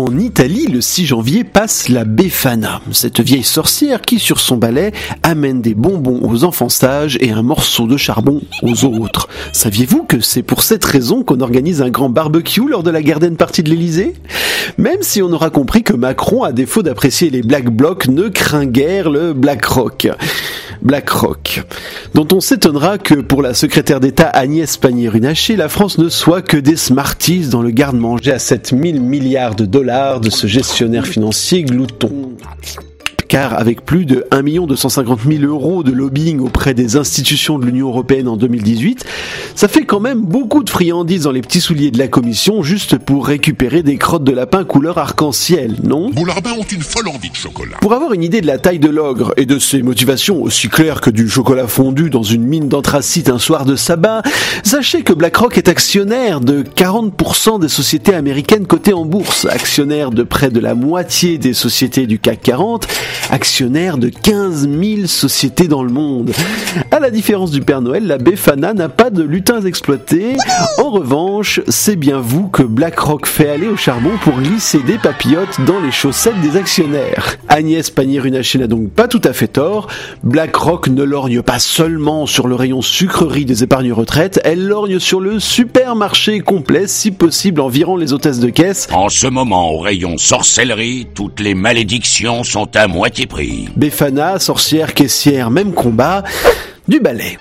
En Italie, le 6 janvier passe la Befana, cette vieille sorcière qui, sur son balai, amène des bonbons aux enfants sages et un morceau de charbon aux autres. Saviez-vous que c'est pour cette raison qu'on organise un grand barbecue lors de la garden party de l'Elysée Même si on aura compris que Macron, à défaut d'apprécier les Black Blocs, ne craint guère le Black Rock. BlackRock, dont on s'étonnera que pour la secrétaire d'État Agnès Pannier-Runacher, la France ne soit que des Smarties dans le garde-manger à 7000 milliards de dollars de ce gestionnaire financier glouton car avec plus de 1 250 000 euros de lobbying auprès des institutions de l'Union Européenne en 2018, ça fait quand même beaucoup de friandises dans les petits souliers de la Commission juste pour récupérer des crottes de lapin couleur arc-en-ciel, non? Vos larbins ont une folle envie de chocolat. Pour avoir une idée de la taille de l'ogre et de ses motivations aussi claires que du chocolat fondu dans une mine d'anthracite un soir de sabbat, sachez que BlackRock est actionnaire de 40% des sociétés américaines cotées en bourse, actionnaire de près de la moitié des sociétés du CAC 40 actionnaire de 15 000 sociétés dans le monde. À la différence du Père Noël, la Befana n'a pas de lutins exploités. En revanche, c'est bien vous que BlackRock fait aller au charbon pour glisser des papillotes dans les chaussettes des actionnaires. Agnès Pannier-Runacher n'a donc pas tout à fait tort. BlackRock ne lorgne pas seulement sur le rayon sucrerie des épargnes retraites, elle lorgne sur le supermarché complet, si possible environ les hôtesses de caisse. En ce moment, au rayon sorcellerie, toutes les malédictions sont à moitié Befana, sorcière, caissière, même combat, du ballet.